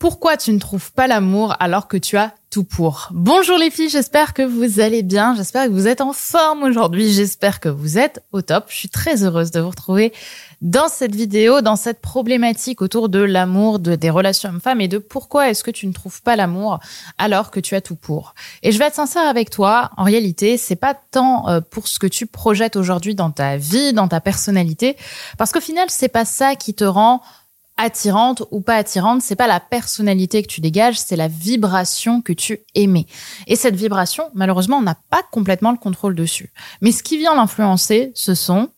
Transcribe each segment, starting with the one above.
Pourquoi tu ne trouves pas l'amour alors que tu as tout pour? Bonjour les filles, j'espère que vous allez bien, j'espère que vous êtes en forme aujourd'hui, j'espère que vous êtes au top. Je suis très heureuse de vous retrouver dans cette vidéo, dans cette problématique autour de l'amour, de, des relations hommes-femmes et de pourquoi est-ce que tu ne trouves pas l'amour alors que tu as tout pour. Et je vais être sincère avec toi, en réalité, c'est pas tant euh, pour ce que tu projettes aujourd'hui dans ta vie, dans ta personnalité, parce qu'au final, c'est pas ça qui te rend attirante ou pas attirante, c'est pas la personnalité que tu dégages, c'est la vibration que tu émets. Et cette vibration, malheureusement, on n'a pas complètement le contrôle dessus. Mais ce qui vient l'influencer, ce sont,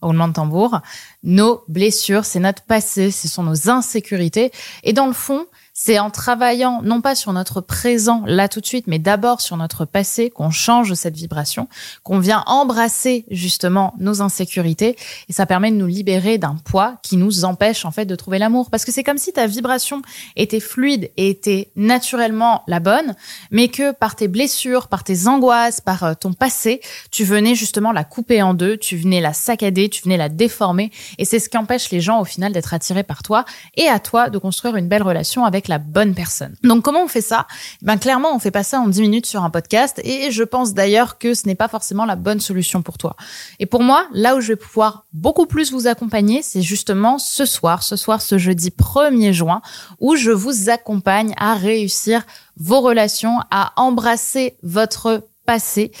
roulement de tambour, nos blessures, c'est notre passé, ce sont nos insécurités. Et dans le fond, c'est en travaillant non pas sur notre présent là tout de suite, mais d'abord sur notre passé qu'on change cette vibration, qu'on vient embrasser justement nos insécurités. Et ça permet de nous libérer d'un poids qui nous empêche en fait de trouver l'amour. Parce que c'est comme si ta vibration était fluide et était naturellement la bonne, mais que par tes blessures, par tes angoisses, par euh, ton passé, tu venais justement la couper en deux, tu venais la saccader, tu venais la déformer. Et c'est ce qui empêche les gens au final d'être attirés par toi et à toi de construire une belle relation avec la bonne personne. Donc comment on fait ça? Ben clairement, on fait pas ça en 10 minutes sur un podcast et je pense d'ailleurs que ce n'est pas forcément la bonne solution pour toi. Et pour moi, là où je vais pouvoir beaucoup plus vous accompagner, c'est justement ce soir, ce soir ce jeudi 1er juin où je vous accompagne à réussir vos relations, à embrasser votre passé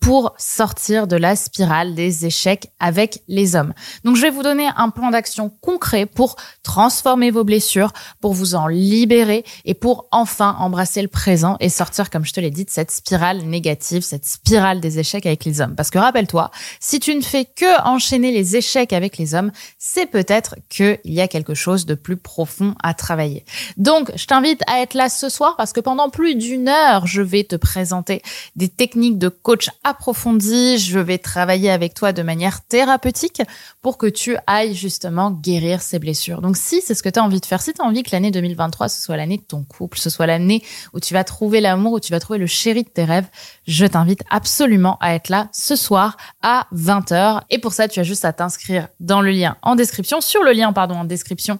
pour sortir de la spirale des échecs avec les hommes. Donc je vais vous donner un plan d'action concret pour transformer vos blessures, pour vous en libérer et pour enfin embrasser le présent et sortir, comme je te l'ai dit, de cette spirale négative, cette spirale des échecs avec les hommes. Parce que rappelle-toi, si tu ne fais que enchaîner les échecs avec les hommes, c'est peut-être qu'il y a quelque chose de plus profond à travailler. Donc je t'invite à être là ce soir parce que pendant plus d'une heure, je vais te présenter des techniques de coach approfondie, je vais travailler avec toi de manière thérapeutique pour que tu ailles justement guérir ces blessures. Donc si c'est ce que tu as envie de faire, si tu as envie que l'année 2023 ce soit l'année de ton couple, ce soit l'année où tu vas trouver l'amour, où tu vas trouver le chéri de tes rêves, je t'invite absolument à être là ce soir à 20h. Et pour ça, tu as juste à t'inscrire dans le lien en description, sur le lien pardon en description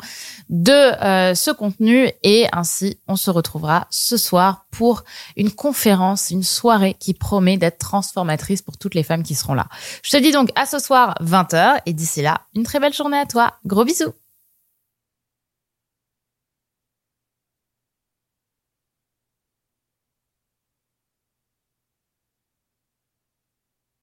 de euh, ce contenu et ainsi on se retrouvera ce soir pour une conférence, une soirée qui promet d'être transformatrice pour toutes les femmes qui seront là. Je te dis donc à ce soir 20h et d'ici là, une très belle journée à toi. Gros bisous